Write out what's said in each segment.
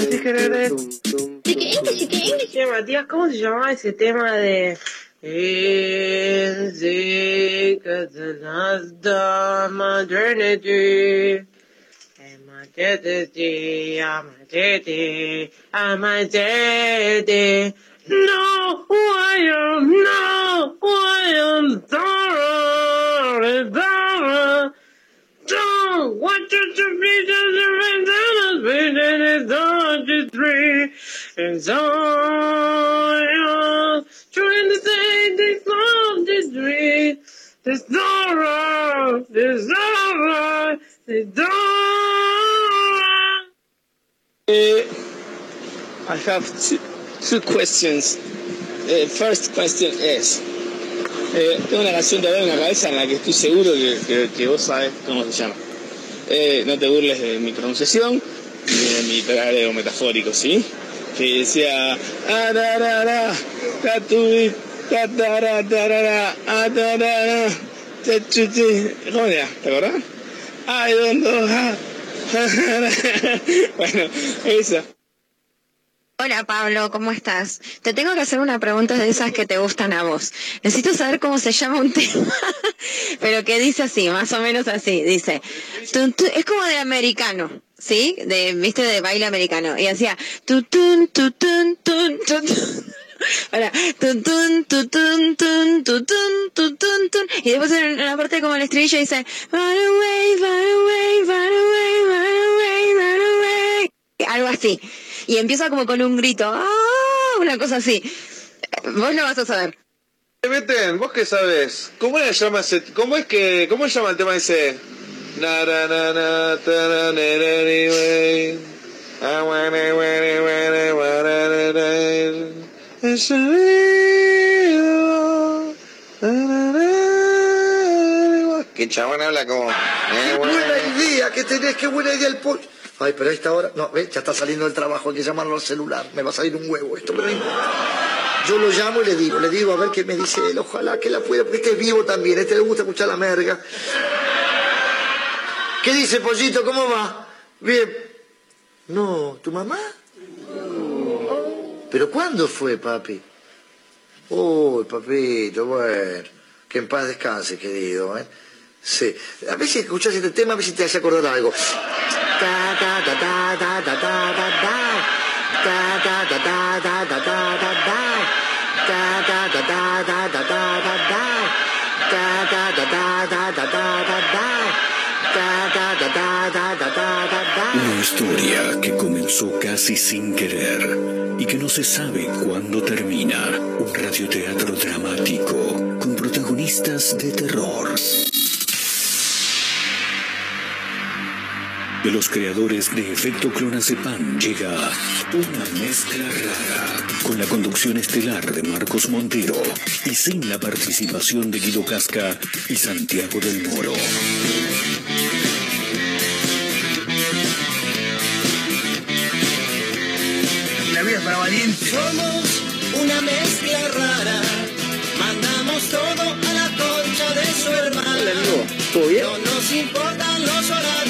Sí, que English, que English. Tema, tía, ¿cómo se llamaba ese tema de...? No, I am, no, I am Zara, Zara do? What be? And so i trying to say this love this three. This Dora, this Dora, this I have two, two questions. The first question is eh, tengo una canción de en la cabeza en la que estoy seguro que, que, vos sabes cómo se llama. Eh, no te burles de mi pronunciación ni de mi tarareo metafórico, ¿sí? Que decía, ararara, tatubi, tatara, tarara, atarara. ¿Cómo era? ¿Te acordás? Don't know how. bueno, esa. Hola Pablo, ¿cómo estás? Te tengo que hacer una pregunta de esas que te gustan a vos. Necesito saber cómo se llama un tema, pero que dice así, más o menos así. Dice, es como de americano, ¿sí? De, viste, de baile americano. Y hacía. Y después en la parte como el estribillo dice, away, away, away, away, away. Algo así. Y empieza como con un grito, ¡ah! Una cosa así. Vos lo vas a saber. Meten, vos qué sabes, ¿cómo se llama ese, cómo es que, cómo se llama el tema ese? Na na na na ta na na na ni way. I wanna wanna wanna wanna na It's a real. Na na na. Que chabón habla como. Qué buena idea que tenés, qué buena idea el pollo. Ay, pero a esta hora, no, ve, ya está saliendo del trabajo, hay que llamarlo al celular, me va a salir un huevo esto, pero no. Yo lo llamo y le digo, le digo a ver qué me dice él, ojalá que la pueda, porque este es vivo también, este le gusta escuchar la merga. ¿Qué dice, pollito? ¿Cómo va? Bien. No, ¿tu mamá? ¿Pero cuándo fue, papi? Uy, papito, bueno, que en paz descanse, querido, ¿eh? Sí. A si escuchás este tema, a si te hace acordar algo. Una historia que comenzó casi sin querer y que no se sabe cuándo termina. Un radioteatro dramático con protagonistas de terror. De los creadores de Efecto Clonazepam llega una mezcla rara con la conducción estelar de Marcos Montero y sin la participación de Guido Casca y Santiago del Moro. La vida es para valientes. Somos una mezcla rara. Mandamos todo a la concha de su hermana. ¿Todo bien? No nos importan los horarios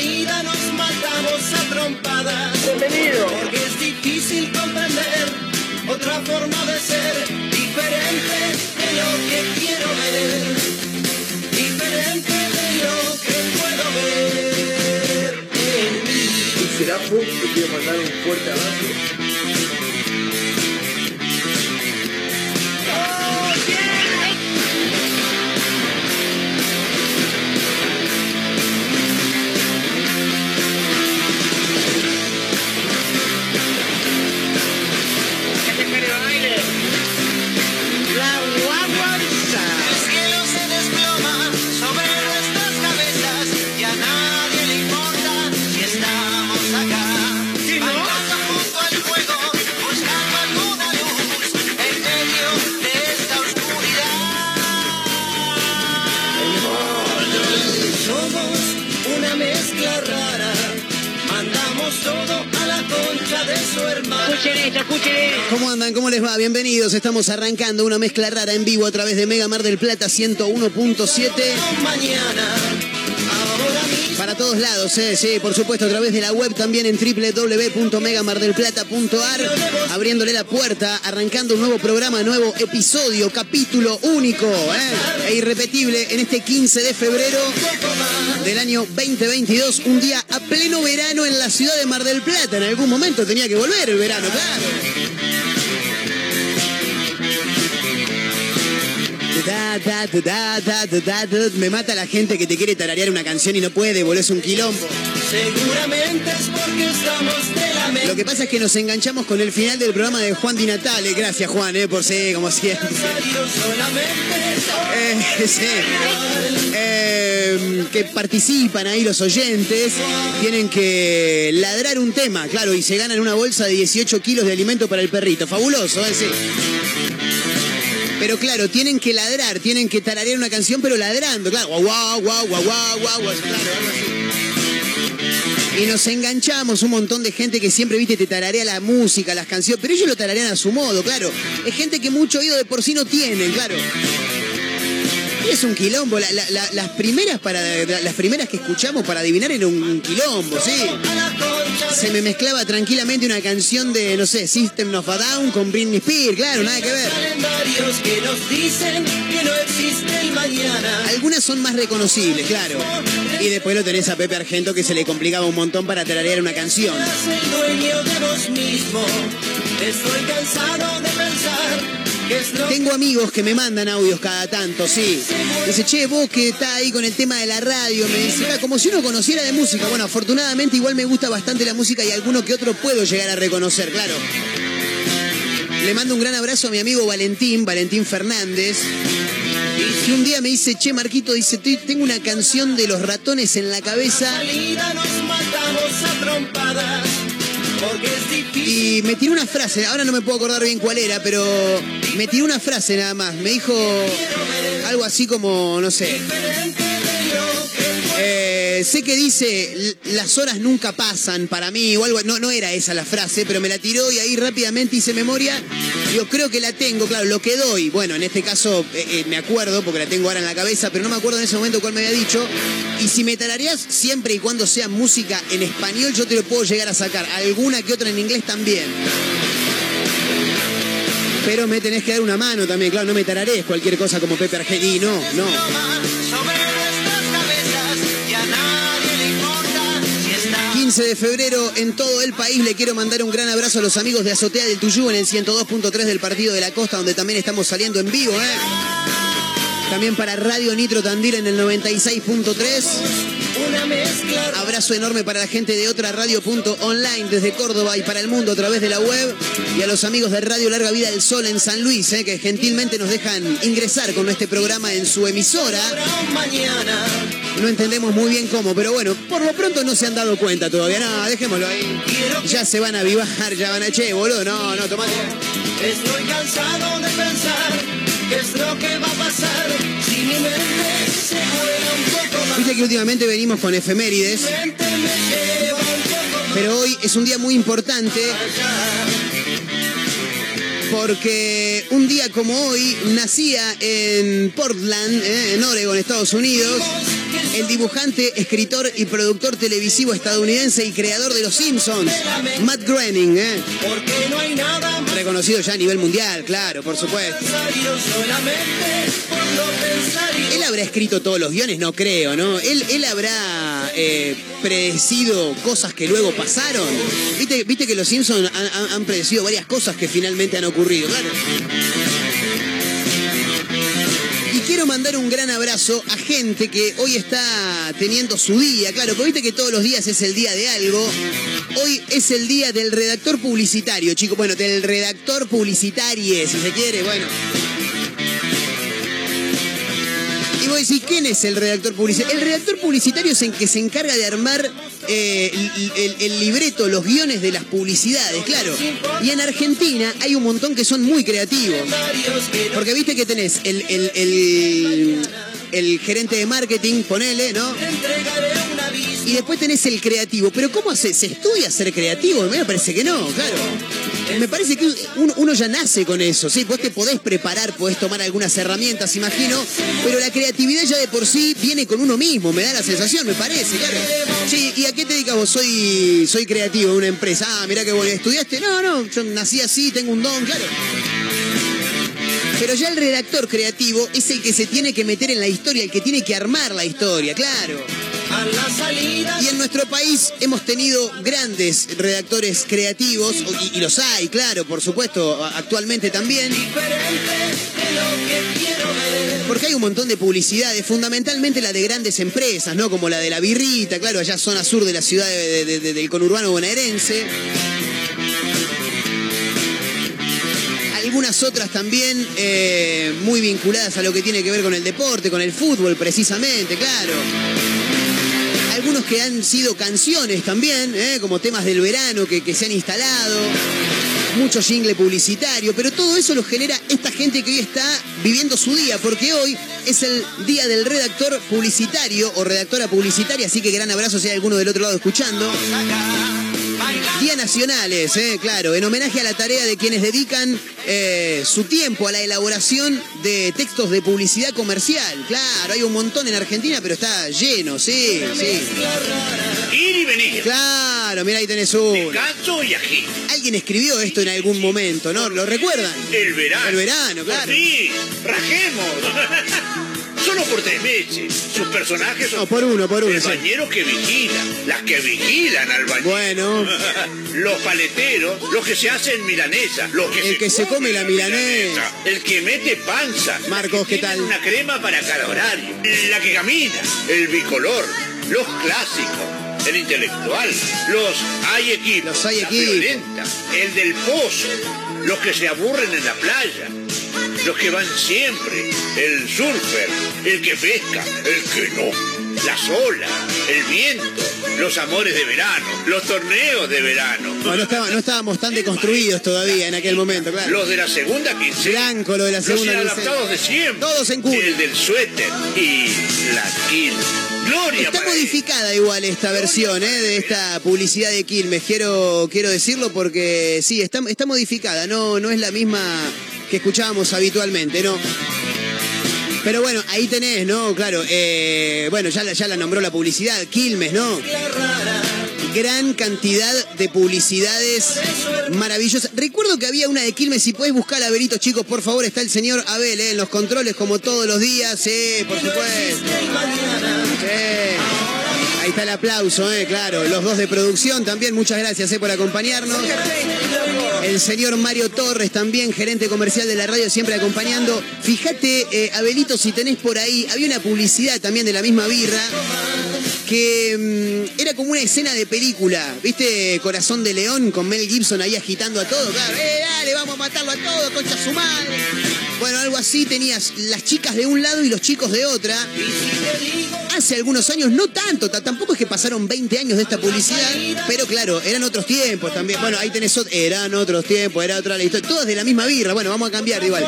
salida nos matamos a trompadas. Bienvenido. Porque es difícil comprender otra forma de ser, diferente de lo que quiero ver, diferente de lo que puedo ver en mí. Un serafo, te quiero mandar un fuerte abrazo. Esto, escuchen esto. ¿Cómo andan? ¿Cómo les va? Bienvenidos. Estamos arrancando una mezcla rara en vivo a través de Mega Mar del Plata 101.7. Mañana. Para todos lados, eh, sí, por supuesto, a través de la web también en www.megamardelplata.ar, abriéndole la puerta, arrancando un nuevo programa, nuevo episodio, capítulo único eh, e irrepetible en este 15 de febrero del año 2022, un día a pleno verano en la ciudad de Mar del Plata. En algún momento tenía que volver el verano, claro. Me mata la gente que te quiere tararear una canción y no puede, volvés un quilombo. Seguramente es porque estamos de la Lo que pasa es que nos enganchamos con el final del programa de Juan Di Natale. Gracias, Juan, eh, por ser como siempre. Eh, sí. Eh, que participan ahí los oyentes, tienen que ladrar un tema, claro, y se ganan una bolsa de 18 kilos de alimento para el perrito. Fabuloso, ¿eh? Sí. Pero claro, tienen que ladrar, tienen que tararear una canción, pero ladrando, claro. Guau, guau, guau, guau, guau, guau. Y nos enganchamos un montón de gente que siempre, viste, te tararea la música, las canciones, pero ellos lo tararean a su modo, claro. Es gente que mucho oído de por sí no tienen, claro. Y es un quilombo. La- la- la- las primeras para la- las primeras que escuchamos para adivinar era un quilombo, sí. Se me mezclaba tranquilamente una canción de, no sé, System of a Down con Britney Spears, claro, nada que ver. calendarios que nos dicen que no existe el mañana. Algunas son más reconocibles, claro. Y después lo tenés a Pepe Argento que se le complicaba un montón para tararear una canción. Estoy cansado de pensar Tengo amigos que me mandan audios cada tanto, sí. Dice, che, vos que está ahí con el tema de la radio, me dice, "Ah, como si uno conociera de música. Bueno, afortunadamente igual me gusta bastante la música y alguno que otro puedo llegar a reconocer, claro. Le mando un gran abrazo a mi amigo Valentín, Valentín Fernández. Que un día me dice, che, Marquito, dice, "Estoy- tengo una canción de los ratones en la cabeza. salida nos matamos a trompadas. Porque es difícil. Y me tiró una frase, ahora no me puedo acordar bien cuál era, pero me tiró una frase nada más. Me dijo algo así como, no sé. eh, sé que dice "L- las horas nunca pasan para mí o algo, no, no era esa la frase, pero me la tiró y ahí rápidamente hice memoria. Yo creo que la tengo, claro, lo que doy. Bueno, en este caso eh, eh, me acuerdo porque la tengo ahora en la cabeza, pero no me acuerdo en ese momento cuál me había dicho. Y si me tarareás siempre y cuando sea música en español, yo te lo puedo llegar a sacar. Alguna que otra en inglés también. Pero me tenés que dar una mano también, claro, no me tararees cualquier cosa como Pepe Argelino, no. Sobre 15 de febrero en todo el país le quiero mandar un gran abrazo a los amigos de Azotea del Tuyú en el 102.3 del Partido de la Costa, donde también estamos saliendo en vivo, ¿eh? También para Radio Nitro Tandil en el 96.3. una mezcla Abrazo enorme para la gente de otra radio.online desde Córdoba y para el mundo a través de la web. Y a los amigos de Radio Larga Vida del Sol en San Luis, ¿eh? que gentilmente nos dejan ingresar con este programa en su emisora. mañana. No entendemos muy bien cómo, pero bueno, por lo pronto no se han dado cuenta todavía. No, dejémoslo ahí. Ya se van a avivar, ya van a... Che, boludo, no, no, tomate. Estoy cansado de pensar qué es lo que va a pasar si mi mente Viste que últimamente venimos con efemérides, pero hoy es un día muy importante porque un día como hoy nacía en Portland, eh, en Oregon, Estados Unidos, el dibujante, escritor y productor televisivo estadounidense y creador de Los Simpsons, Matt Groening, eh, reconocido ya a nivel mundial, claro, por supuesto. Él habrá escrito todos los guiones, no creo, ¿no? Él, él habrá eh, predecido cosas que luego pasaron. Viste, viste que los Simpsons han, han- han predecido varias cosas que finalmente han ocurrido, claro. Mandar un gran abrazo a gente que hoy está teniendo su día, claro, porque viste que todos los días es el día de algo. Hoy es el día del redactor publicitario, chicos. Bueno, del redactor publicitario, si se quiere, bueno. Y vos decís, ¿quién es el redactor publicitario? El redactor publicitario es el que se encarga de armar eh, el, el- libreto, los guiones de las publicidades, claro. Y en Argentina hay un montón que son muy creativos. Porque viste que tenés el- el gerente de marketing, ponele, ¿no? Y después tenés el creativo. Pero ¿cómo se, se estudia ser creativo? Me parece que no, claro. Me parece que uno, ya nace con eso, sí, vos te podés preparar, podés tomar algunas herramientas, imagino, pero la creatividad ya de por sí viene con uno mismo, me da la sensación, me parece, claro. Sí, ¿y a qué te dedicas vos? Soy, soy creativo en una empresa. Ah, mirá que bueno, ¿estudiaste? No, no, yo nací así, tengo un don, claro. Pero ya el redactor creativo es el que se tiene que meter en la historia, el que tiene que armar la historia, claro. Y en nuestro país hemos tenido grandes redactores creativos, y, y los hay, claro, por supuesto, actualmente también. Porque hay un montón de publicidades, fundamentalmente la de grandes empresas, ¿no? Como la de la birrita, claro, allá zona sur de la ciudad de- de- de- del conurbano bonaerense. Algunas otras también eh, muy vinculadas a lo que tiene que ver con el deporte, con el fútbol precisamente, claro. Algunos que han sido canciones también, ¿eh? como temas del verano que, que se han instalado mucho jingle publicitario, pero todo eso lo genera esta gente que hoy está viviendo su día, porque hoy es el día del redactor publicitario o redactora publicitaria, así que gran abrazo si hay alguno del otro lado escuchando. Día nacionales, eh, claro, en homenaje a la tarea de quienes dedican eh, su tiempo a la elaboración de textos de publicidad comercial. Claro, hay un montón en Argentina, pero está lleno, sí, sí. Ir y venir. Claro, mira ahí tenés uno. Descanso y ají. Alguien escribió esto en algún momento, ¿no? ¿Lo recuerdan? El verano. El verano, claro. Sí, rajemos. Solo por tres meses. Sus personajes son No, por uno, por uno, el sí. que vigila, las que vigilan al bañero. Bueno. los paleteros, los que se hacen milanesa, los que El que se come la milanesa. el que mete panza, Marcos, los que ¿qué tal? Una crema para cada horario, la que camina, el bicolor, los clásicos, el intelectual, los hay equipos, Los hay la equipos. violenta, el del pozo, los que se aburren en la playa, los que van siempre, el surfer, el que pesca, el que no, las olas, el viento, los amores de verano, los torneos de verano, No, no, estaba- no estábamos tan deconstruidos todavía en aquel momento, claro. los de la segunda quincena, Blanco, lo de la los segunda inadaptados de quincena. siempre, Todos en culo. el del suéter y la kill. Gloria Está modificada igual esta versión ¿eh? de esta publicidad de Quilmes, quiero, quiero decirlo porque sí, está, está modificada, no, no es la misma que escuchábamos habitualmente, ¿no? Pero bueno, ahí tenés, ¿no? Claro, eh, bueno, ya la, ya la nombró la publicidad, Quilmes, ¿no? Gran cantidad de publicidades maravillosas. Recuerdo que había una de Quilmes, si podés buscar a chicos, por favor, está el señor Abel, ¿eh? en los controles como todos los días, sí, por supuesto. Sí. Ahí está el aplauso, eh, claro. Los dos de producción también, muchas gracias eh, por acompañarnos. El señor Mario Torres también, gerente comercial de la radio, siempre acompañando. Fíjate, eh, Abelito, si tenés por ahí, había una publicidad también de la misma birra que mm, era como una escena de película, ¿viste? Corazón de León con Mel Gibson ahí agitando a todo, claro. ¡Eh, dale, vamos a matarlo a todo, concha su madre! Bueno, algo así tenías las chicas de un lado y los chicos de otra. Hace algunos años, no tanto, ta- tampoco es que pasaron 20 años de esta publicidad, pero claro, eran otros tiempos también. Bueno, ahí tenés, ot- eran otros tiempos, era otra la historia, todas de la misma birra. Bueno, vamos a cambiar igual.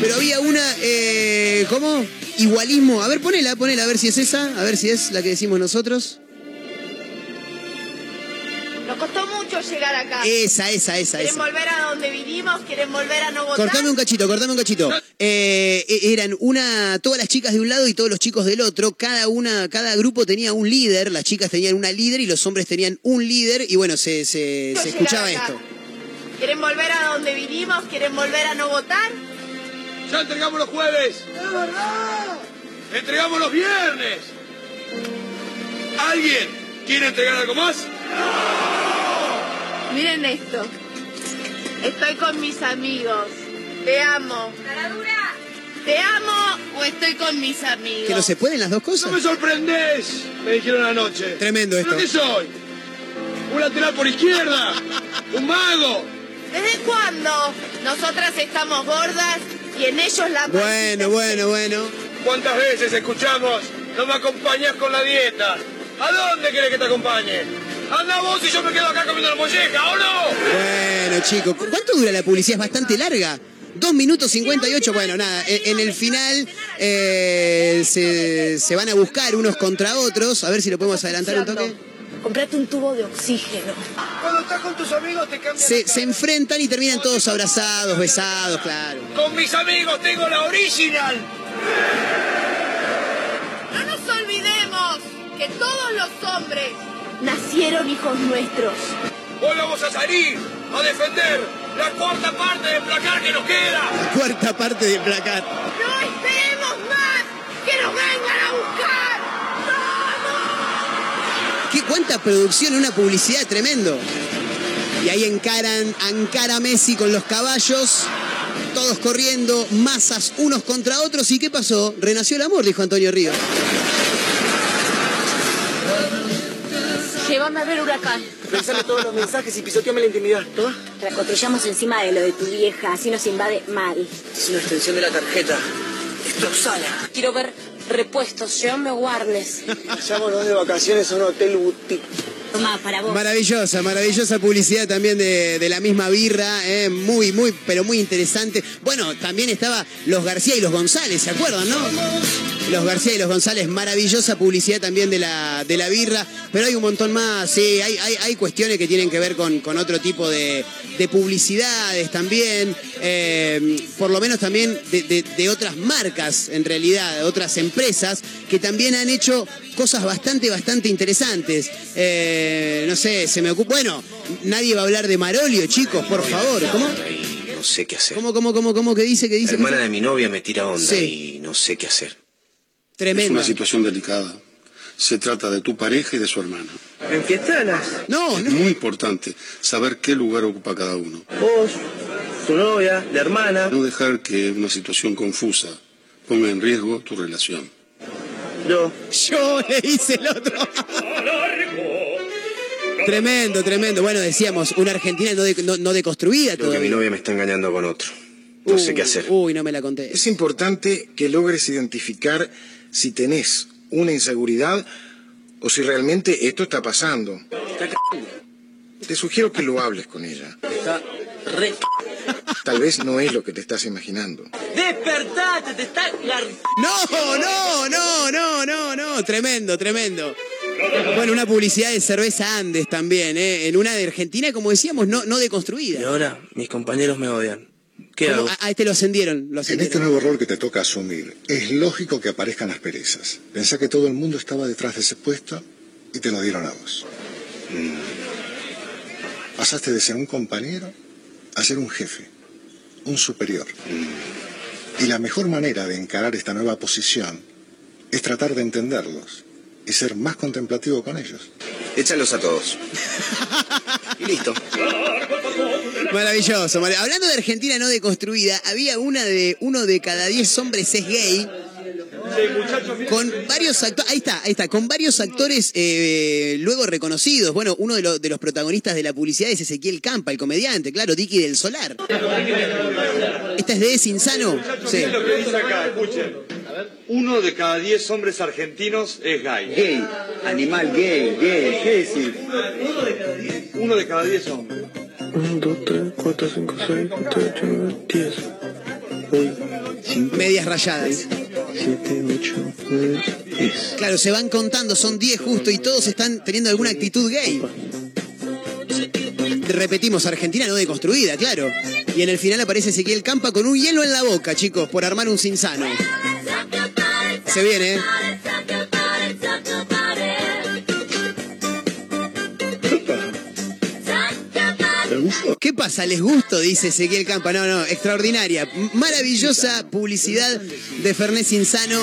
Pero había una, eh, ¿cómo? Igualismo. A ver, ponela, ponela, a ver si es esa, a ver si es la que decimos nosotros. Nos costó mucho llegar acá. Esa, esa, esa, ¿Quieren esa. volver a donde vinimos? ¿Quieren volver a no votar? Cortame un cachito, cortame un cachito. Eh, e- eran una, todas las chicas de un lado y todos los chicos del otro. Cada una, cada grupo tenía un líder. Las chicas tenían una líder y los hombres tenían un líder. Y bueno, se, se, se escuchaba esto. ¿Quieren volver a donde vinimos? ¿Quieren volver a no votar? Ya entregamos los jueves. ¡Es verdad! Entregamos los viernes. ¿Alguien quiere entregar algo más? Miren esto. Estoy con mis amigos. Te amo. ¿Te amo o estoy con mis amigos? ¿Que no se pueden las dos No cosas? me sorprendés, me dijeron anoche. Tremendo esto. ¿Pero qué soy? ¿Un lateral por izquierda? ¿Un mago? ¿Desde cuándo? Nosotras estamos gordas y en ellos la Bueno, bueno, bueno. ¿Cuántas veces escuchamos? No me acompañas con la dieta. ¿A dónde querés que te acompañe? Anda vos y yo me quedo acá comiendo la molleja, ¿o no? Bueno, chicos, ¿cu- ¿cuánto dura la publicidad? Es bastante larga. 2 minutos 58. Bueno, nada, en, en el final eh, se, se van a buscar unos contra otros. A ver si lo podemos adelantar un toque. Comprate un tubo de oxígeno. Cuando estás con tus amigos te cambian. Se, se enfrentan y terminan todos abrazados, besados, claro. Con mis amigos tengo la original. No nos olvidemos que todos los hombres Nacieron hijos nuestros. Hoy vamos a salir a defender la cuarta parte del placar que nos queda. La cuarta parte de placar. no esperemos más que nos vengan cuánta producción, una publicidad tremendo. Y ahí encaran, encara Messi con los caballos, todos corriendo, masas unos contra otros. ¿Y qué pasó? Renació el amor, dijo Antonio Río. Llévame a ver huracán. Pensame todos los mensajes y pisoteame la intimidad. ¿Todo? La construyamos encima de lo de tu vieja, así nos invade mal. Es una extensión de la tarjeta. Es Roxana. Quiero ver repuestos, llévame Warnes. Vayámonos de vacaciones a un hotel boutique. Toma, para vos. Maravillosa, maravillosa publicidad también de, de la misma birra, eh, muy, muy, pero muy interesante. Bueno, también estaba los García y los González, ¿se acuerdan, no? Los García y los González, maravillosa publicidad también de la, de la birra, pero hay un montón más, sí, hay, hay, hay cuestiones que tienen que ver con, con otro tipo de, de publicidades también, eh, por lo menos también de, de- de otras marcas, en realidad, de otras empresas, que también han hecho cosas bastante, bastante interesantes. Eh, no sé, se me ocupa. Bueno, nadie va a hablar de Marolio, chicos, por favor. ¿Cómo? No sé qué hacer. ¿Cómo, cómo, cómo, cómo que dice? que La dice? hermana de mi novia me tira onda Sí. y no sé qué hacer. Es Tremendo. una situación delicada. Se trata de tu pareja y de su hermana. ¿En fiestanas? No, Es no. muy importante saber qué lugar ocupa cada uno. Vos, tu novia, la hermana. No dejar que una situación confusa ponga en riesgo tu relación. Yo. Yo le hice el otro. tremendo, tremendo. Bueno, decíamos, una Argentina no, de- no, no deconstruida Creo que mi novia me está engañando con otro. No sé qué hacer. Uy, no me la conté. Es importante que logres identificar si tenés una inseguridad o si realmente esto está pasando. Te sugiero que lo hables con ella. Está re. Tal vez no es lo que te estás imaginando. ¡Despertate! ¡Te está gar... No, no, no, no, no, no. Tremendo, tremendo. Bueno, una publicidad de cerveza Andes también, ¿eh? En una de Argentina, como decíamos, no, no Y deconstruida. ahora mis compañeros me odian. ¿Qué hago? A, a este lo ascendieron, lo En este nuevo rol que te toca asumir, es lógico que aparezcan las perezas. Pensá que todo el mundo estaba detrás de ese puesto y te lo dieron a vos. Pasaste de ser un compañero a ser un jefe, un superior. Y la mejor manera de encarar esta nueva posición es tratar de entenderlos y ser más contemplativo con ellos. Échalos a todos. Y listo. Maravilloso. marav- Hablando de Argentina no deconstruida, había una de uno de cada diez hombres es gay. Con varios actores, ahí está, ahí está, con varios actores eh, luego reconocidos. Bueno, uno de, los de los protagonistas de la publicidad es Ezequiel Campa, el comediante, claro, Dicky del Solar. Esta es de Es Insano. Sí. lo que dice acá, escuchen. Uno de cada diez hombres argentinos es gay. Gay. Animal gay, gay. ¿Qué decir? Uno de cada diez. Uno de cada diez hombres. 1, 2, 3, 4, 5, 6, 7, 8, 9, 10. 5, Medias rayadas. 7, 8, 9, 10. Claro, se van contando, son 10 justo y todos están teniendo alguna actitud gay. Repetimos, Argentina no deconstruida, claro. Y en el final aparece Ezequiel Campa con un hielo en la boca, chicos, por armar un sinsano. Se viene, ¿eh? ¿Qué pasa? ¿Les gusto? Dice Ezequiel Campa. No, no, extraordinaria. Maravillosa publicidad de Fernés Insano.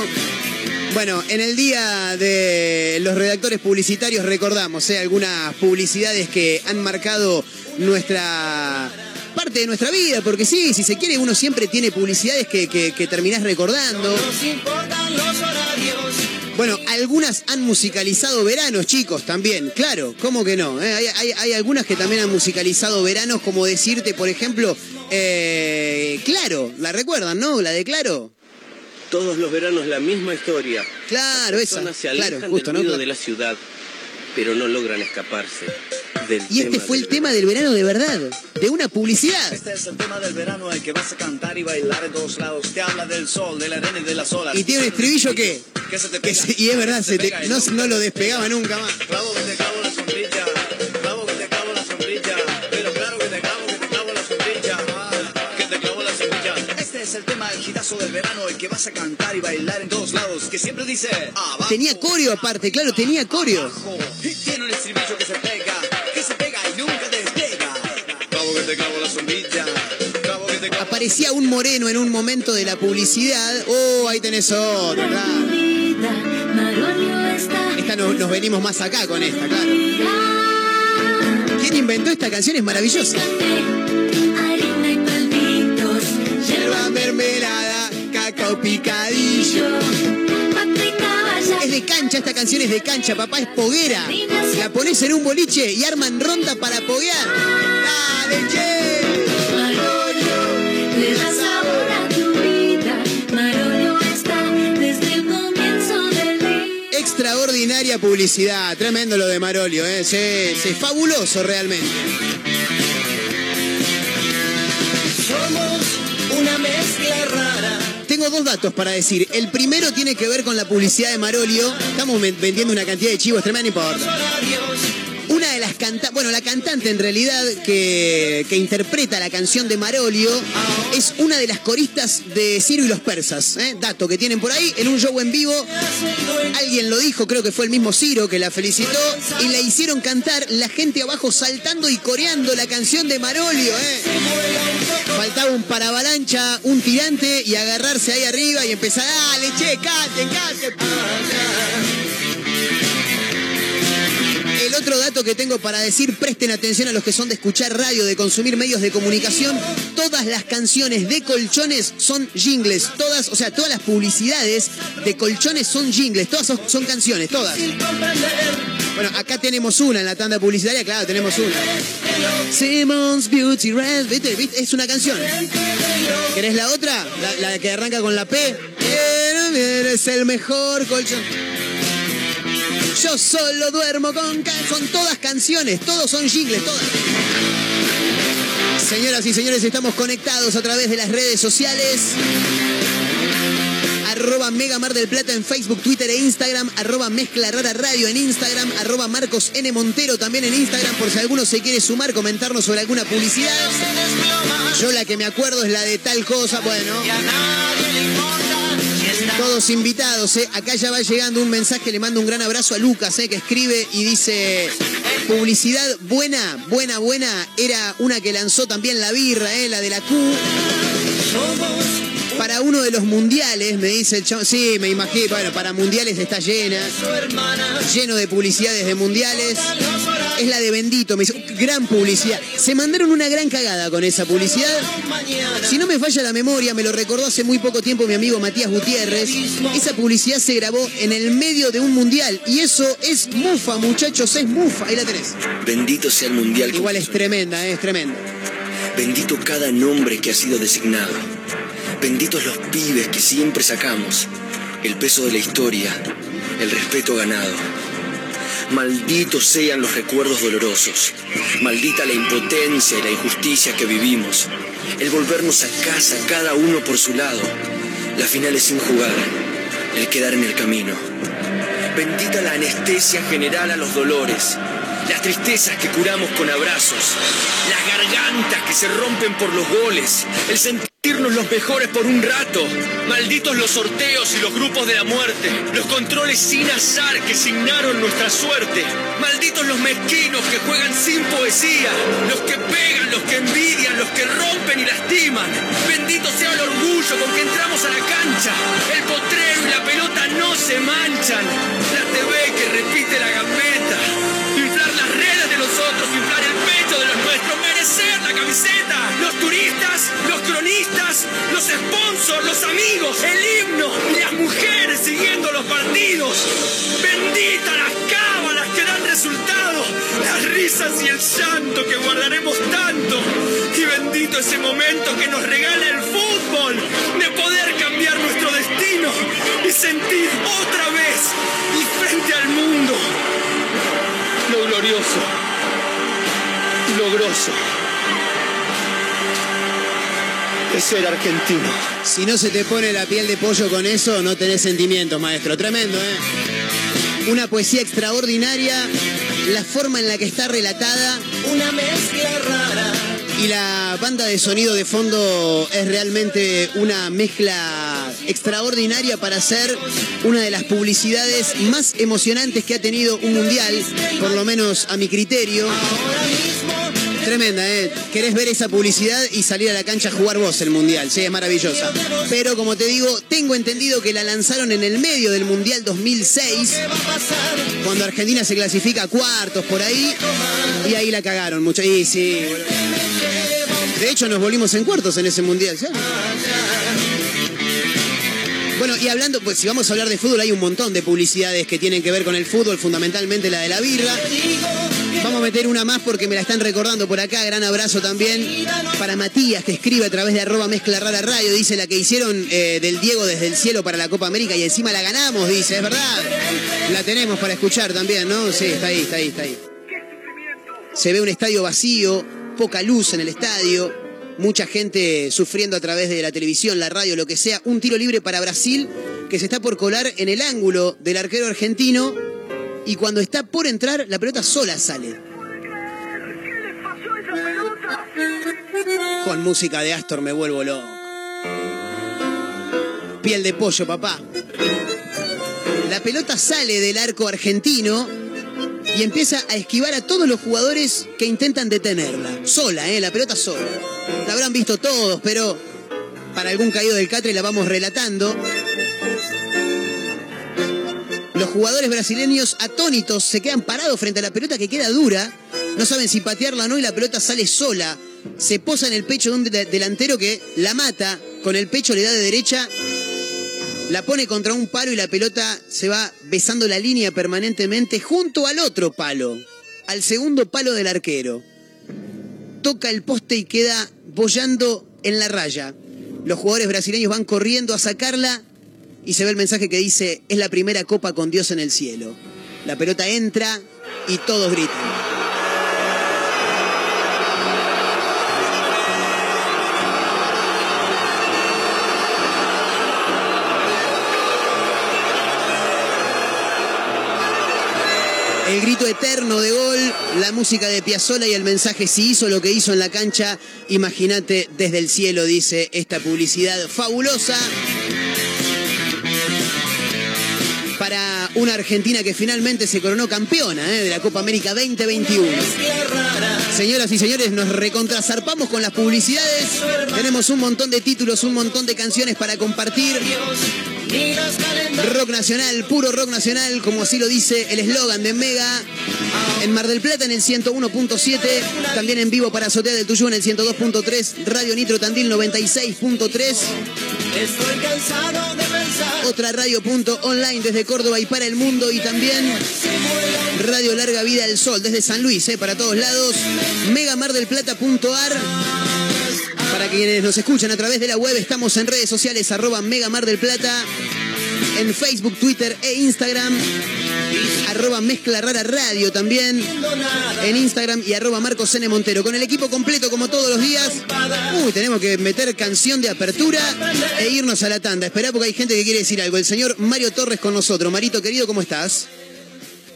Bueno, en el día de los redactores publicitarios recordamos ¿eh? algunas publicidades que han marcado nuestra parte de nuestra vida, porque sí, si se quiere, uno siempre tiene publicidades que, que, que terminás recordando. Nos importan los horarios. Bueno, algunas han musicalizado veranos, chicos, también, claro, ¿cómo que no? eh? Hay, hay- hay algunas que también han musicalizado veranos, como decirte, por ejemplo, eh, Claro, ¿la recuerdan, no? La de Claro. Todos los veranos la misma historia. Claro, Las esa. Claro, justo, del ¿no? de la ciudad, pero no logran escaparse. Del Y este fue el tema del verano de verdad, de una publicidad. Este es el tema del verano al que vas a cantar y bailar en todos lados. Te habla del sol, de la arena y de las olas. Y tiene un estribillo que, ¿Qué se te que pega? se- y es verdad, ¿Qué se te- pega? no, no lo despegaba nunca más. Clavo que te clavo la sombrilla. Clavo que te clavo la sombrilla. Pero claro que te clavo, que te clavo la sombrilla. Ah, que te clavo la sombrilla. Este es el tema, el gitazo del verano, el que vas a cantar y bailar en todos lados. Que siempre dice abajo. Tenía coreo aparte, claro, tenía coreo. Y tiene un estribillo que se pega, Aparecía un moreno en un momento de la publicidad. Oh, ahí tenés otro, claro. Esta no- nos venimos más acá con esta, claro. ¿Quién inventó esta canción? Es maravillosa. Yerba mermelada, cacao picadillo. Es de cancha, esta canción es de cancha, papá, es poguera. La pones en un boliche y arman ronda para poguear. ¡Dale, che! Publicidad, tremendo lo de Marolio, ¿eh? Sí, sí, fabuloso realmente. Somos una mezcla rara. Tengo dos datos para decir. El primero tiene que ver con la publicidad de Marolio. Estamos ven- vendiendo una cantidad de chivos tremenda, no importa. Una de las cantantes, bueno, la cantante en realidad que, interpreta la canción de Marolio es una de las coristas de Ciro y los Persas. ¿eh? Dato que tienen por ahí en un show en vivo. Alguien lo dijo, creo que fue el mismo Ciro que la felicitó y la hicieron cantar la gente abajo saltando y coreando la canción de Marolio. ¿eh? Faltaba un paravalancha, un tirante y agarrarse ahí arriba y empezar, dale, che, canten, canten. Otro dato que tengo para decir, presten atención a los que son de escuchar radio, de consumir medios de comunicación, todas las canciones de colchones son jingles, todas, o sea, todas las publicidades de colchones son jingles, todas son, canciones, todas. Bueno, acá tenemos una en la tanda publicitaria, claro, tenemos una. Simmons Beauty Red, ¿viste? Es una canción. ¿Querés la otra? La, la que arranca con la P. Es el mejor colchón. Yo solo duermo con... todas canciones, todos son jingles, todas. Señoras y señores, estamos conectados a través de las redes sociales. Arroba Mega Mar del Plata en Facebook, Twitter e Instagram. Arroba Mezcla Rara Radio en Instagram. Arroba Marcos N. Montero también en Instagram. Por si alguno se quiere sumar, comentarnos sobre alguna publicidad. Yo la que me acuerdo es la de tal cosa. Bueno. Todos invitados, ¿eh? Acá ya va llegando un mensaje, le mando un gran abrazo a Lucas, ¿eh? Que escribe y dice, publicidad buena, buena, buena, era una que lanzó también la birra, ¿eh? La de la Q. Para uno de los mundiales, me dice el chavo, sí, me imagino, bueno, para mundiales está llena, lleno de publicidades de mundiales. Es la de Bendito, me dice, gran publicidad. Se mandaron una gran cagada con esa publicidad. Si no me falla la memoria, me lo recordó hace muy poco tiempo mi amigo Matías Gutiérrez. Esa publicidad se grabó en el medio de un mundial. Y eso es mufa, muchachos, es mufa. Ahí la tenés. Bendito sea el mundial. Igual es tremenda, eh, es tremenda. Bendito cada nombre que ha sido designado. Benditos los pibes que siempre sacamos. El peso de la historia, el respeto ganado. Malditos sean los recuerdos dolorosos. Maldita la impotencia y la injusticia que vivimos. El volvernos a casa cada uno por su lado. Las finales sin jugar. El quedar en el camino. Bendita la anestesia general a los dolores. Las tristezas que curamos con abrazos. Las gargantas que se rompen por los goles. El sentirnos los mejores por un rato. Malditos los sorteos y los grupos de la muerte. Los controles sin azar que signaron nuestra suerte. Malditos los mezquinos que juegan sin poesía. Los que pegan, los que envidian, los que rompen y lastiman. Bendito sea el orgullo con que entramos a la cancha. El potrero y la pelota no se manchan. La TV que repite la gambeta. Nuestros, merecer la camiseta. Los turistas, los cronistas, los sponsors, los amigos, el himno y las mujeres siguiendo los partidos. Bendita las cábalas que dan resultado, las risas y el llanto que guardaremos tanto. Y bendito ese momento que nos regala el fútbol ser argentino. Si no se te pone la piel de pollo con eso, no tenés sentimientos, maestro. Tremendo, ¿eh? Una poesía extraordinaria, la forma en la que está relatada. Una mezcla rara. Y la banda de sonido de fondo es realmente una mezcla extraordinaria para hacer una de las publicidades más emocionantes que ha tenido un mundial, por lo menos a mi criterio. Tremenda, ¿eh? Querés ver esa publicidad y salir a la cancha a jugar vos el mundial, sí, es maravillosa. Pero como te digo, tengo entendido que la lanzaron en el medio del mundial 2006, cuando Argentina se clasifica a cuartos por ahí, y ahí la cagaron mucho. Y sí. De hecho, nos volvimos en cuartos en ese mundial, ¿sí? Bueno, y hablando, pues si vamos a hablar de fútbol, hay un montón de publicidades que tienen que ver con el fútbol, fundamentalmente la de la birra. Vamos a meter una más porque me la están recordando por acá. Gran abrazo también para Matías, que escribe a través de arroba mezcla rara radio. Dice la que hicieron eh, del Diego desde el cielo para la Copa América y encima la ganamos, dice, es verdad. La tenemos para escuchar también, ¿no? Sí, está ahí, está ahí, está ahí. Se ve un estadio vacío, poca luz en el estadio, mucha gente sufriendo a través de la televisión, la radio, lo que sea. Un tiro libre para Brasil que se está por colar en el ángulo del arquero argentino y cuando está por entrar, la pelota sola sale. Con música de Astor me vuelvo loco. Piel de pollo, papá. La pelota sale del arco argentino y empieza a esquivar a todos los jugadores que intentan detenerla. Sola, ¿eh? La pelota sola. La habrán visto todos, pero para algún caído del catre la vamos relatando. Los jugadores brasileños atónitos se quedan parados frente a la pelota que queda dura. No saben si patearla o no y la pelota sale sola. Se posa en el pecho de un de- delantero que la mata. Con el pecho le da de derecha. La pone contra un palo y la pelota se va besando la línea permanentemente junto al otro palo. Al segundo palo del arquero. Toca el poste y queda bollando en la raya. Los jugadores brasileños van corriendo a sacarla y se ve el mensaje que dice, es la primera copa con Dios en el cielo. La pelota entra y todos gritan. El grito eterno de gol, la música de Piazzolla y el mensaje si hizo lo que hizo en la cancha, imagínate desde el cielo, dice esta publicidad fabulosa una Argentina que finalmente se coronó campeona ¿eh? de la Copa América 2021. Señoras y señores, nos recontrazarpamos con las publicidades. Tenemos un montón de títulos, un montón de canciones para compartir. Rock nacional, puro rock nacional, como así lo dice el eslogan de Mega. En Mar del Plata en el 101.7, también en vivo para Azotea del Tuyú en el 102.3, Radio Nitro Tandil 96.3. Estoy cansado de. Otra radio punto online desde Córdoba y para el mundo y también Radio Larga Vida del Sol desde San Luis, eh, para todos lados. Megamardelplata.ar para quienes nos escuchan a través de la web, estamos en redes sociales arroba Mega Mar del Plata, en Facebook, Twitter e Instagram, arroba Mezcla Rara Radio también, en Instagram y arroba Marcos N. Montero. Con el equipo completo como todos los días. Uy, tenemos que meter canción de apertura e irnos a la tanda. Esperá porque hay gente que quiere decir algo. El señor Mario Torres con nosotros. Marito querido, ¿cómo estás?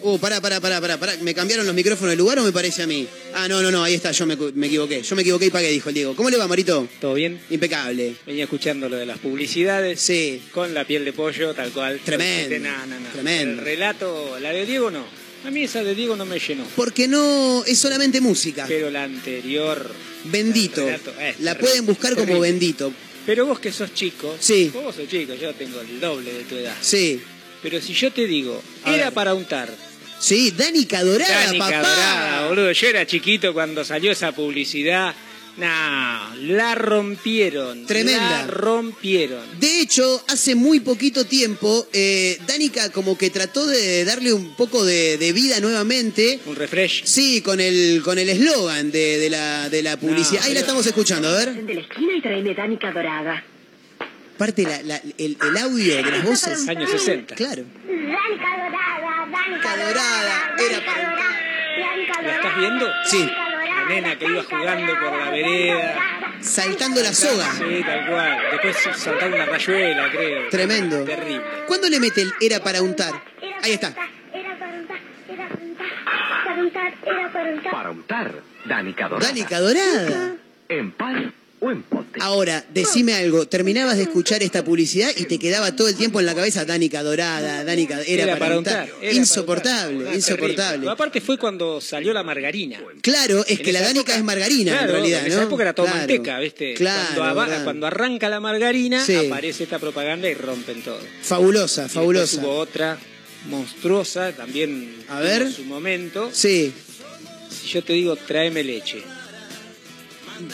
Uh, pará, pará, pará, pará, pará. ¿Me cambiaron los micrófonos del lugar o me parece a mí? Ah, no, no, no, ahí está, yo me, me equivoqué. Yo me equivoqué y pagué, dijo el Diego. ¿Cómo le va, Marito? ¿Todo bien? Impecable. Venía escuchando lo de las publicidades. Sí. Con la piel de pollo, tal cual. Tremendo, No, no, no. tremendo. El relato, la de Diego no. A mí esa de Diego no me llenó. Porque no es solamente música. Pero la anterior. Bendito. relato, eh, La terrible, pueden buscar como bendito. Pero vos que sos chico. Sí. Vos sos chico, yo tengo el doble de tu edad. Sí. Pero si yo te digo, A era ver. para untar. Sí, Danica Dorada, Danica papá. Dorada, boludo. Yo era chiquito cuando salió esa publicidad. No, la rompieron. Tremenda. La rompieron. De hecho, hace muy poquito tiempo, eh, Danica como que trató de darle un poco de, de vida nuevamente. Un refresh. Sí, con el con el eslogan de, de la, de la publicidad. Ahí la estamos escuchando, a ver. De la esquina y tráeme Danica dorada. Parte la- la- el, el audio de las voces. Años 60. Claro. Danica dorada, Danica dorada, era para Danica ¿La estás viendo? Sí. La nena que iba jugando por la vereda. Saltando la soga. Sí, tal cual. Después saltaba una rayuela, creo. Tremendo. Terrible. ¿Cuándo le mete el era para untar? Ahí está. Para untar, Danica Dorada. Danica Dorada. En pal pote. Ahora, decime algo. Terminabas de escuchar esta publicidad y te quedaba todo el tiempo en la cabeza Danica Dorada, Danica. Era, para, untar. era para Insoportable, untar. Ah, insoportable. Aparte fue cuando salió la margarina. Claro, es En que la Danica época- es margarina Claro, en realidad, En esa ¿no? época era todo Claro. manteca, ¿viste? Claro, cuando, arranca la margarina, Sí. aparece esta propaganda y rompen todo. Fabulosa, Y fabulosa. hubo otra monstruosa, también A ver. en su momento. Sí. Si yo te digo, tráeme leche.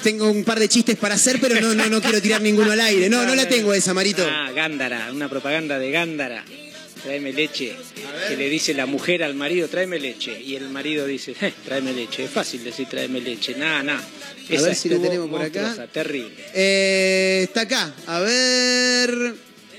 Tengo un par de chistes para hacer, pero no, no, no quiero tirar ninguno al aire. No, no la tengo esa, Marito. Ah, Gándara, una propaganda de Gándara. Tráeme leche. Que le dice la mujer al marido, tráeme leche. Y el marido dice, "Eh, tráeme leche. Es fácil decir tráeme leche. Nada, nada. A ver si la tenemos por acá. Terrible. Eh, está acá. A ver.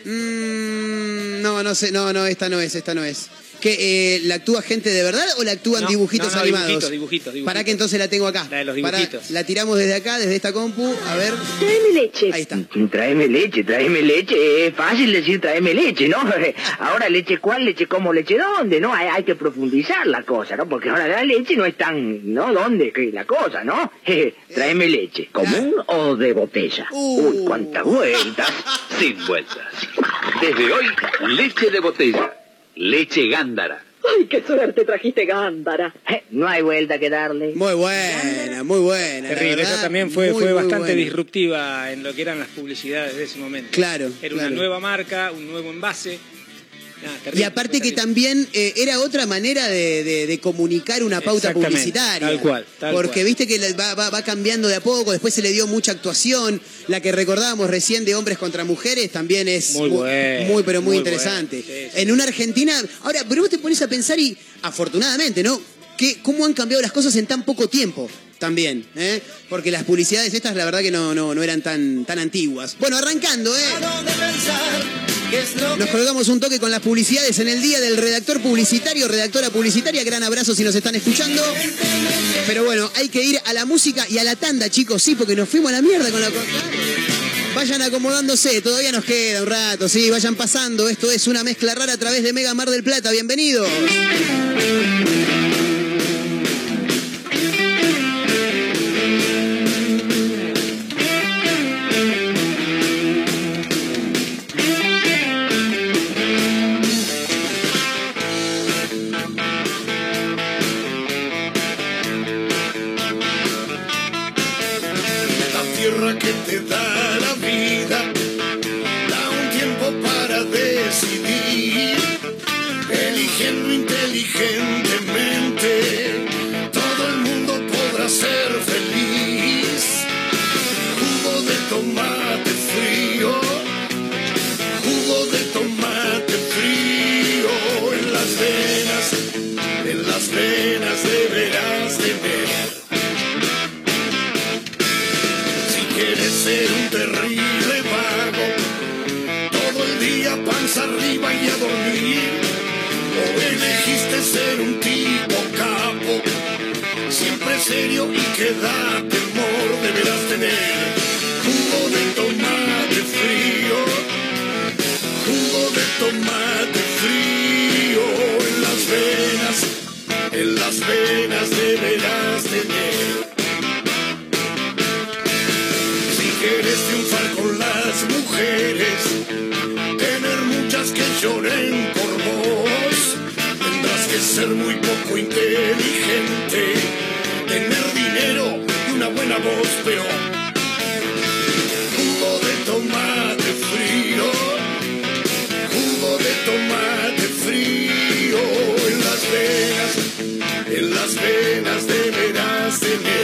Mm, no, no sé. No, no, esta no es, esta no es. ¿Qué, eh, ¿La actúa gente de verdad o la actúan No, dibujitos no, no, animados? dibujitos, dibujitos, dibujitos. Para que entonces la tengo acá. La de los Pará, dibujitos. la tiramos desde acá, desde esta compu. A ver. Tráeme leche. Ahí está. Tráeme leche, tráeme leche. Es fácil decir tráeme leche, ¿no? Ahora leche cuál, leche cómo, leche dónde, ¿no? Hay, hay que profundizar la cosa, ¿no? Porque ahora la leche no es tan, ¿no? ¿Dónde? Que la cosa, ¿no? Tráeme leche. ¿Común o de botella? Uy, cuántas vueltas. Sin vueltas. Desde hoy, leche de botella. Leche gándara. Ay, qué suerte trajiste Gándara. Eh, No hay vuelta que darle. Muy buena, muy buena. Terrible, esa también fue, muy, fue muy bastante buena. disruptiva en lo que eran las publicidades de ese momento. Claro, Era claro. una nueva marca, un nuevo envase. Nada, Y aparte que también eh, era otra manera de, de- de comunicar una pauta publicitaria. tal cual, tal Porque cual. viste que va, va- va cambiando de a poco, después se le dio mucha actuación. La que recordábamos recién de hombres contra mujeres también es Muy pero muy, muy interesante. buena, sí, sí. En una Argentina. Ahora, pero vos te pones a pensar y, afortunadamente, ¿no? Que, ¿Cómo han cambiado las cosas en tan poco tiempo? También, ¿eh? Porque las publicidades estas, la verdad que no, no, no eran tan, tan antiguas. Bueno, arrancando, ¿eh? Nos colgamos un toque con las publicidades en el día del redactor publicitario, redactora publicitaria. Gran abrazo si nos están escuchando. Pero bueno, hay que ir a la música y a la tanda, chicos, sí, porque nos fuimos a la mierda con la. Vayan acomodándose, todavía nos queda un rato, sí, vayan pasando. Esto es una mezcla rara a través de Mega Mar del Plata. Bienvenidos. Yeah.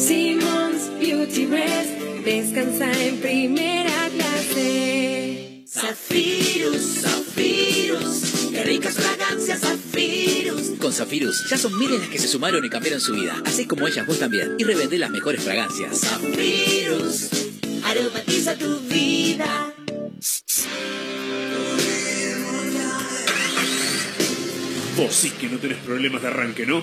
Simmons Beauty Rest descansa en primera clase. Zafirus, Zafirus, qué ricas fragancias Zafirus. Con Zafirus ya son miles las que se sumaron y cambiaron su vida, así como ellas vos también, y revendé las mejores fragancias. Zafirus, aromatiza tu vida. Vos sí que no tenés problemas de arranque, ¿no?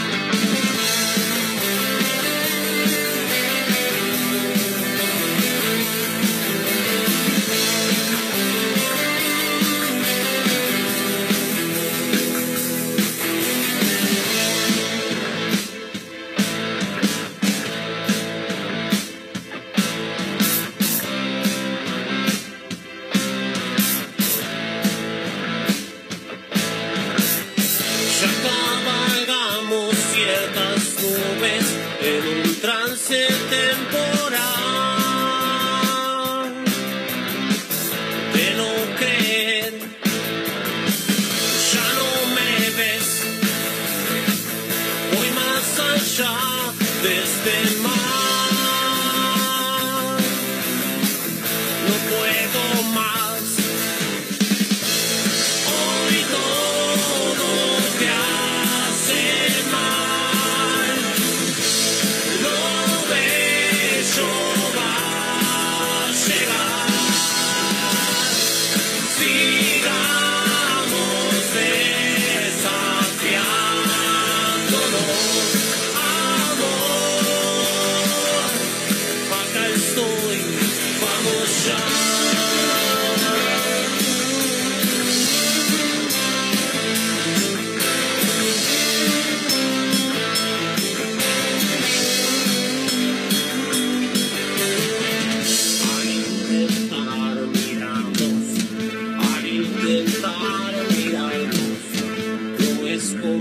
La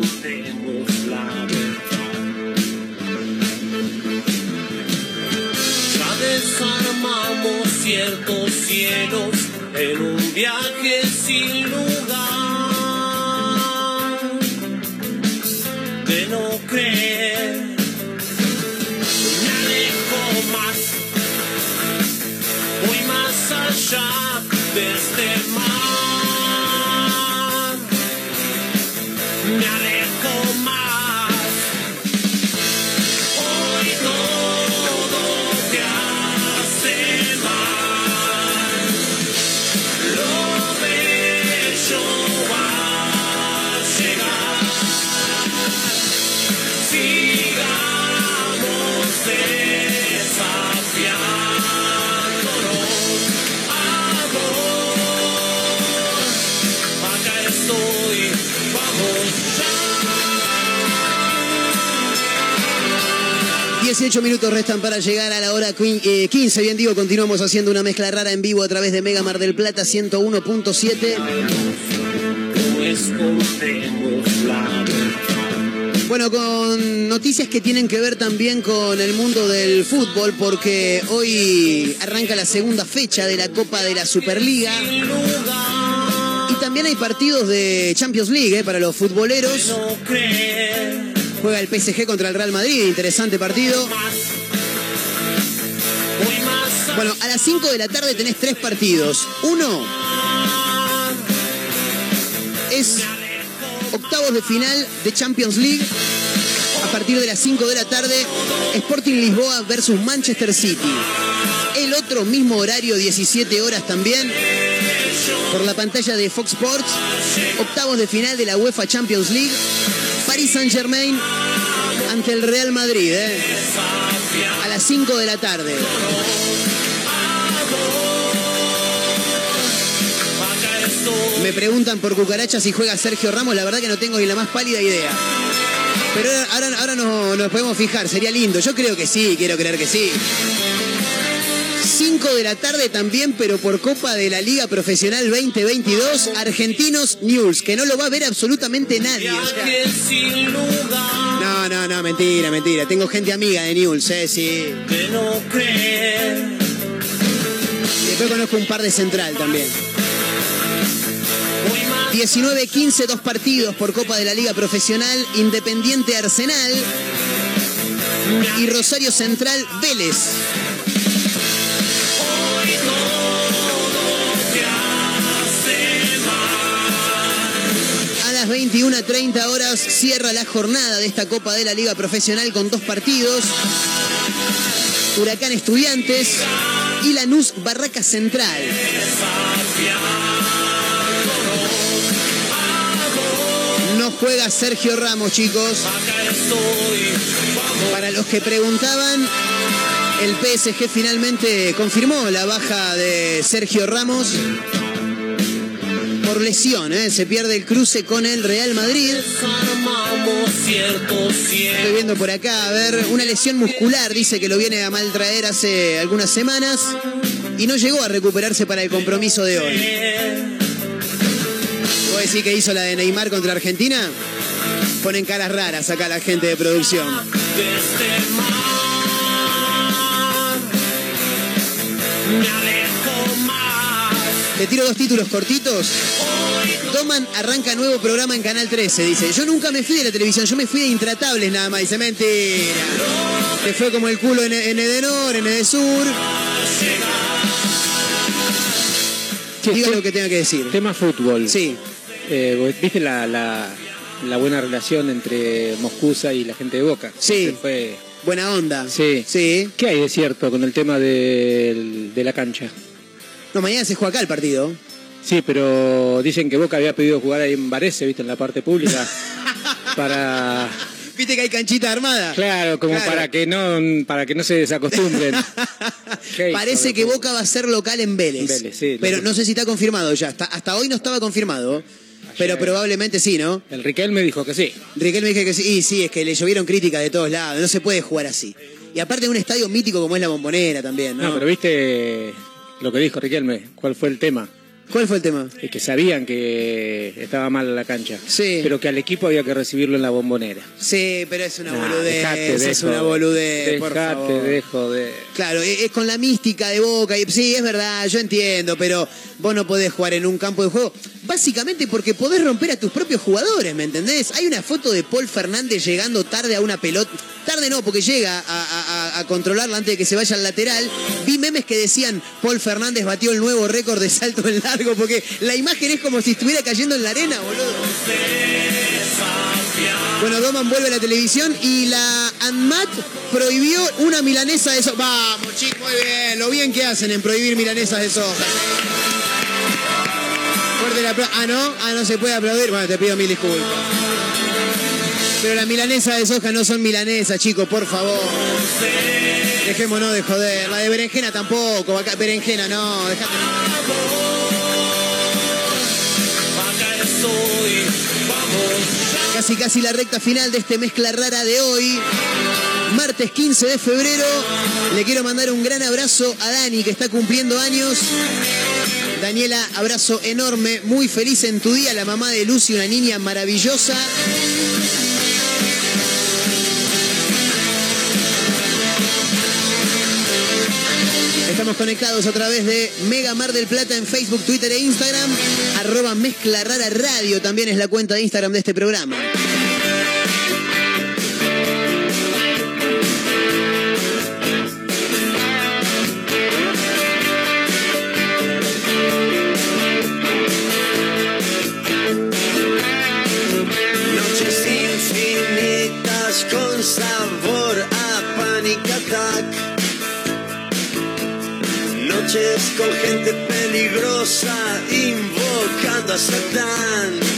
desarmamos ciertos cielos en un viaje sin lugar que no creemos. 18 minutos restan para llegar a la hora quin- eh, 15. Bien digo, continuamos haciendo una mezcla rara en vivo a través de Mega Mar del Plata 101.7. No escondemos la verdad. Bueno, con noticias que tienen que ver también con el mundo del fútbol, porque hoy arranca la segunda fecha de la Copa de la Superliga. Y también hay partidos de Champions League eh, para los futboleros. Juega el PSG contra el Real Madrid, interesante partido. Bueno, a las 5 de la tarde tenés tres partidos. Uno es octavos de final de Champions League. A partir de las 5 de la tarde, Sporting Lisboa versus Manchester City. El otro mismo horario, 17 horas también, por la pantalla de Fox Sports. Octavos de final de la UEFA Champions League. Paris Saint Germain ante el Real Madrid, ¿eh? a las 5 de la tarde. Me preguntan por cucarachas si juega Sergio Ramos, la verdad que no tengo ni la más pálida idea. Pero ahora, ahora, ahora no- nos podemos fijar, sería lindo. Yo creo que sí, quiero creer que sí. 5 de la tarde también, pero por Copa de la Liga Profesional 2022, Argentinos News, que no lo va a ver absolutamente nadie. No, no, no, mentira, mentira. Tengo gente amiga de News, eh, sí. después conozco un par de Central también. 19-15, dos partidos por Copa de la Liga Profesional, Independiente Arsenal y Rosario Central Vélez. A las 21.30 horas cierra la jornada de esta Copa de la Liga Profesional con dos partidos. Huracán Estudiantes y Lanús Barraca Central. No juega Sergio Ramos, chicos. Para los que preguntaban, el PSG finalmente confirmó la baja de Sergio Ramos por lesión. ¿eh? Se pierde el cruce con el Real Madrid. Estoy viendo por acá, a ver, una lesión muscular, dice que lo viene a maltraer hace algunas semanas y no llegó a recuperarse para el compromiso de hoy. ¿Vos decís que hizo la de Neymar contra Argentina? Ponen caras raras acá la gente de producción. Te tiro dos títulos cortitos. Doman arranca nuevo programa en Canal 13, dice. Yo nunca me fui de la televisión, yo me fui de Intratables nada más. Dice, mentira. Te fue como el culo en, en Edenor, en Edesur. Diga lo que tenga que decir. Tema fútbol. Sí. Eh, ¿Viste la, la, la buena relación entre Moscusa y la gente de Boca? Sí. Se Fue... Buena onda. Sí. Sí. ¿Qué hay de cierto con el tema del- de la cancha? No, mañana se juega acá el partido. Sí, pero dicen que Boca había pedido jugar ahí en Varese, ¿viste? En la parte pública. para... ¿Viste que hay canchita armada? Claro, como Claro. para que no para que no se desacostumbren. Qué hijo Parece de que puta. Boca va a ser local en Vélez. En Vélez, sí, Pero no sé si está confirmado ya. Hasta, hasta hoy no estaba confirmado. Pero probablemente sí, ¿no? El Riquelme dijo que sí. Riquelme dije que sí. Y sí, es que le llovieron críticas de todos lados. No se puede jugar así. Y aparte de un estadio mítico como es la Bombonera también, ¿no? No, pero viste lo que dijo Riquelme, ¿cuál fue el tema? ¿Cuál fue el tema? Es que sabían que estaba mal la cancha. Sí. Pero que al equipo había que recibirlo en la bombonera. Sí, pero es una Nah, boludez. dejate es de una boludez, por Dejate favor. de joder. Claro, es es con la mística de Boca. Y, sí, es verdad, yo entiendo, pero vos no podés jugar en un campo de juego. Básicamente porque podés romper a tus propios jugadores, ¿me entendés? Hay una foto de Paul Fernández llegando tarde a una pelota. Tarde no, porque llega a, controlarla antes de que se vaya al lateral. Vi memes que decían Paul Fernández batió el nuevo récord de salto en largo, porque la imagen es como si estuviera cayendo en la arena, boludo. Bueno, Doman vuelve a la televisión y la ANMAT prohibió una milanesa de soja. Vamos, chicos, muy bien. Lo bien que hacen en prohibir milanesas de soja. Fuerte apla- Ah, no, ah, no se puede aplaudir. Bueno, te pido mil disculpas. Pero las milanesas de soja no son milanesas, chicos, por favor. Dejémonos de joder. La de berenjena tampoco. Berenjena no, dejate. Casi casi la recta final de este mezcla rara de hoy. Martes 15 de febrero. Le quiero mandar un gran abrazo a Dani que está cumpliendo años. Daniela, abrazo enorme, muy feliz en tu día, la mamá de Lucy, una niña maravillosa. Estamos conectados a través de Mega Mar del Plata en Facebook, Twitter e Instagram. Arroba Mezcla Rara Radio también es la cuenta de Instagram de este programa. Con gente peligrosa invocando a Satán.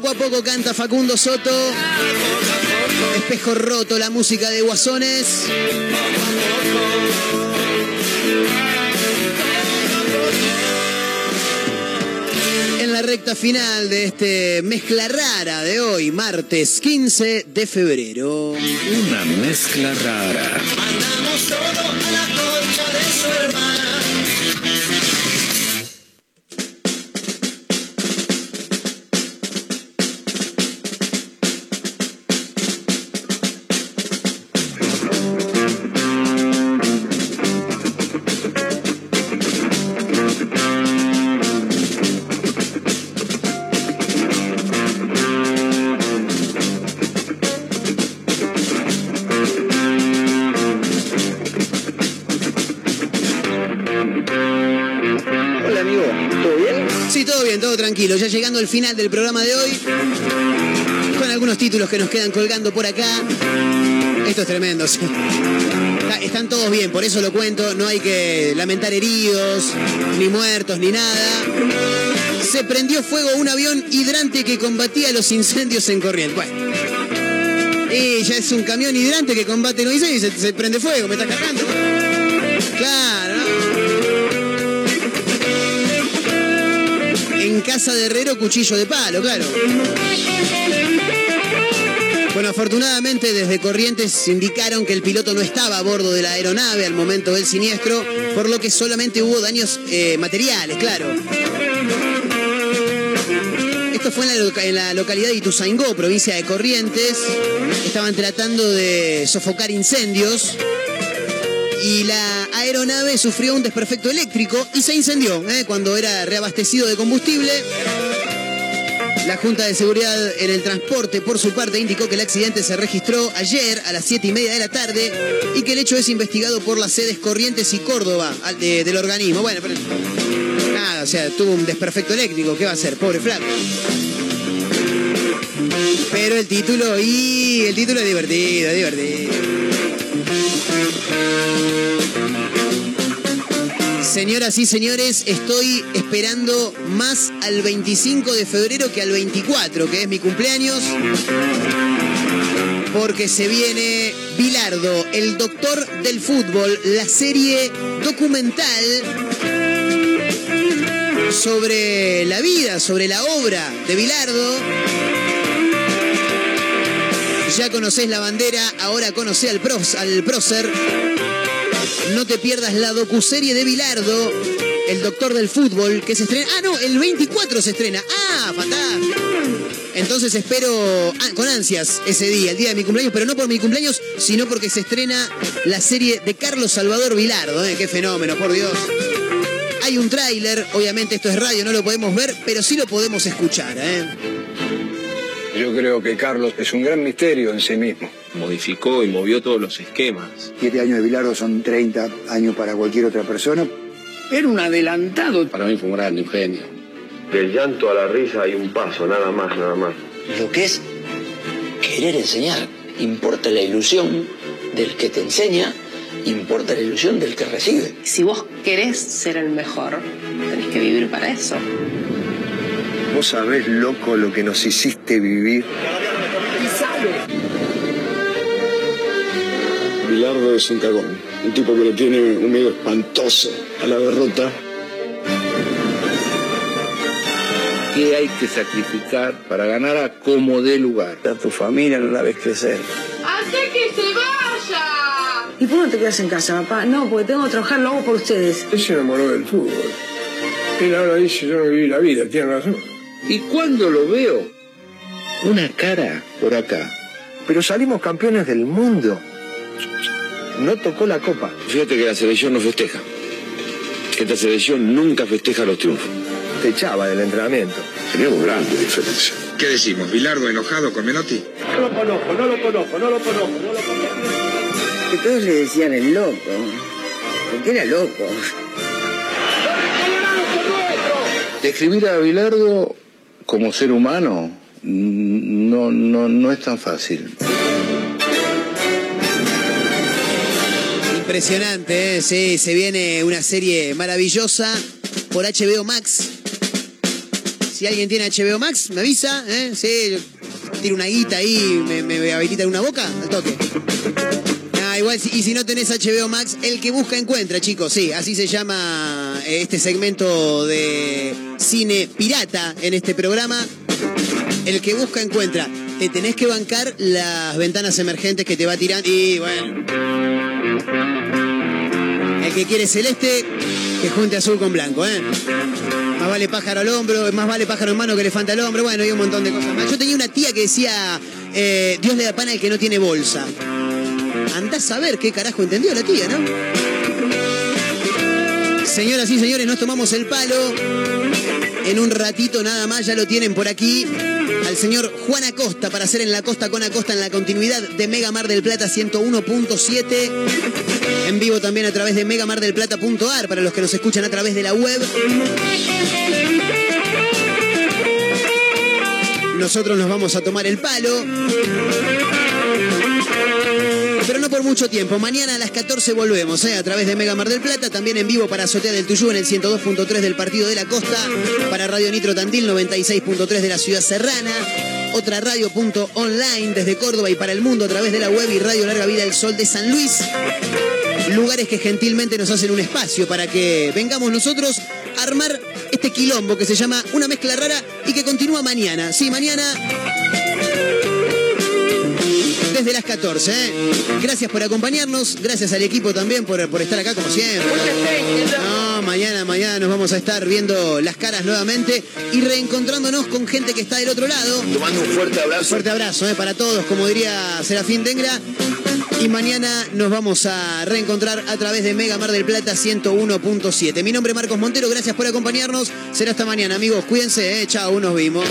Poco a poco canta Facundo Soto. espejo roto, la música de Guasones. En la recta final de este mezcla rara de hoy, martes 15 de febrero. Una mezcla rara. Mandamos todo a la concha de su hermana. Al final del programa de hoy, con algunos títulos que nos quedan colgando por acá. Esto es tremendo, Están todos bien, por eso lo cuento. No hay que lamentar heridos, ni muertos, ni nada. Se prendió fuego un avión hidrante que combatía los incendios en corriente. Bueno. Y ya es un camión hidrante que combate los incendios y se, se prende fuego, me está cargando. De herrero, cuchillo de palo, claro. Bueno, afortunadamente desde Corrientes indicaron que el piloto no estaba a bordo de la aeronave al momento del siniestro, por lo que solamente hubo daños eh, materiales, claro. Esto fue en la, en la localidad de Ituzaingó, provincia de Corrientes. Estaban tratando de sofocar incendios y la aeronave sufrió un desperfecto eléctrico y se incendió ¿eh? cuando era reabastecido de combustible. La Junta de Seguridad en el Transporte, por su parte, indicó que el accidente se registró ayer a las 7 y media de la tarde y que el hecho es investigado por las sedes Corrientes y Córdoba del organismo. Bueno, pero nada, o sea, tuvo un desperfecto eléctrico. ¿Qué va a hacer? Pobre flaco. Pero el título, y el título es divertido, es divertido. Señoras y señores, estoy esperando más al 25 de febrero que al 24, que es mi cumpleaños. Porque se viene Bilardo, el doctor del fútbol, la serie documental sobre la vida, sobre la obra de Bilardo. Ya conocés la bandera, ahora conocé al prócer. No te pierdas la docuserie de Bilardo, el doctor del fútbol, que se estrena. Ah, no, el 24 se estrena. Ah, fantástico. Entonces espero ah, con ansias ese día, el día de mi cumpleaños, pero no por mi cumpleaños, sino porque se estrena la serie de Carlos Salvador Vilardo. ¿eh? Qué fenómeno, por Dios. Hay un tráiler, obviamente esto es radio, no lo podemos ver, pero sí lo podemos escuchar. ¿eh? Yo creo que Carlos es un gran misterio en sí mismo. Modificó y movió todos los esquemas. Siete años de Bilardo son 30 años para cualquier otra persona. Era un adelantado. Para mí fue un grande, un genio. Del llanto a la risa hay un paso, nada más, nada más. Lo que es querer enseñar. Importa la ilusión del que te enseña, importa la ilusión del que recibe. Si vos querés ser el mejor, tenés que vivir para eso. Vos sabés, loco, lo que nos hiciste vivir. Bilardo es un cagón. Un tipo que le tiene un miedo espantoso a la derrota. ¿Qué hay que sacrificar para ganar a como dé lugar? A tu familia no la ves crecer. ¡Hace que se vaya! ¿Y por qué no te quedas en casa, papá? No, porque tengo que trabajar, lo hago por ustedes. Él se enamoró del fútbol. Él ahora dice, yo no viví la vida, tiene razón. Y cuando lo veo, una cara por acá. Pero salimos campeones del mundo. No tocó la copa. Fíjate que la selección no festeja. Esta selección nunca festeja los triunfos. Te echaba del entrenamiento. Teníamos grande diferencia. ¿Qué decimos? ¿Bilardo enojado con Menotti? No lo conozco, no lo conozco, no lo conozco, no lo conozco. Que todos le decían el loco. Porque era loco. Describir a Bilardo como ser humano no, no, no es tan fácil. Impresionante, ¿eh? sí, se viene una serie maravillosa por HBO Max. Si alguien tiene HBO Max, me avisa, ¿eh? Sí, tira una guita ahí, me, me habilita una boca, al toque. Y si no tenés HBO Max, el que busca encuentra, chicos. Sí, así se llama eh, este segmento de cine pirata en este programa. El que busca encuentra. Te tenés que bancar las ventanas emergentes que te va tirando. Y bueno. El que quiere celeste, que junte azul con blanco, ¿eh? Más vale pájaro al hombro, más vale pájaro en mano que elefante al hombro. Bueno, hay un montón de cosas. Yo tenía una tía que decía, eh, Dios le da pan al que no tiene bolsa. Andás a ver qué carajo entendió la tía, ¿no? Señoras y señores, nos tomamos el palo. En un ratito nada más ya lo tienen por aquí al señor Juan Acosta para hacer en la costa con Acosta en la continuidad de Mega Mar del Plata 101.7. En vivo también a través de megamardelplata.ar para los que nos escuchan a través de la web. Nosotros nos vamos a tomar el palo. Por mucho tiempo. Mañana a las 14 volvemos, ¿eh? a través de Mega Mar del Plata, también en vivo para Azotea del Tuyú en el 102.3 del Partido de la Costa, para Radio Nitro Tandil 96.3 de la Ciudad Serrana, otra radio punto online desde Córdoba y para el mundo a través de la web y Radio Larga Vida El Sol de San Luis. Lugares que gentilmente nos hacen un espacio para que vengamos nosotros a armar este quilombo que se llama Una Mezcla Rara y que continúa mañana. Sí, mañana desde las 14. ¿eh? Gracias por acompañarnos, gracias al equipo también por, por estar acá como siempre. No, mañana, mañana nos vamos a estar viendo las caras nuevamente y reencontrándonos con gente que está del otro lado. Te mando un fuerte abrazo. Fuerte abrazo ¿eh? para todos, como diría Serafín Dengra. Y mañana nos vamos a reencontrar a través de Mega Mar del Plata 101.7. Mi nombre es Marcos Montero, gracias por acompañarnos. Será hasta mañana, amigos. Cuídense, ¿eh? chao, nos vimos.